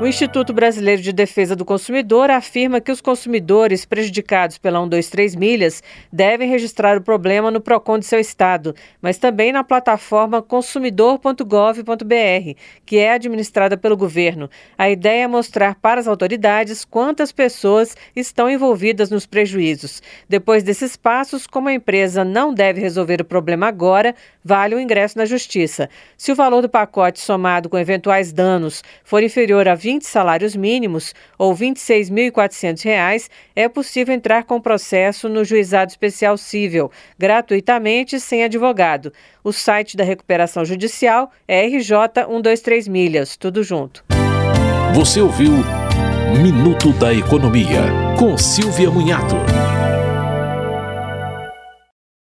O Instituto Brasileiro de Defesa do Consumidor afirma que os consumidores prejudicados pela 123 Milhas devem registrar o problema no PROCON de seu estado, mas também na plataforma consumidor.gov.br, que é administrada pelo governo. A ideia é mostrar para as autoridades quantas pessoas estão envolvidas nos prejuízos. Depois desses passos, como a empresa não deve resolver o problema agora, vale o ingresso na justiça. Se o valor do pacote somado com eventuais danos for inferior a 20 20 salários mínimos ou R$ 26.400, é possível entrar com processo no Juizado Especial Cível, gratuitamente, sem advogado. O site da recuperação judicial é RJ 123 Milhas, tudo junto. Você ouviu Minuto da Economia, com Silvia Munhato.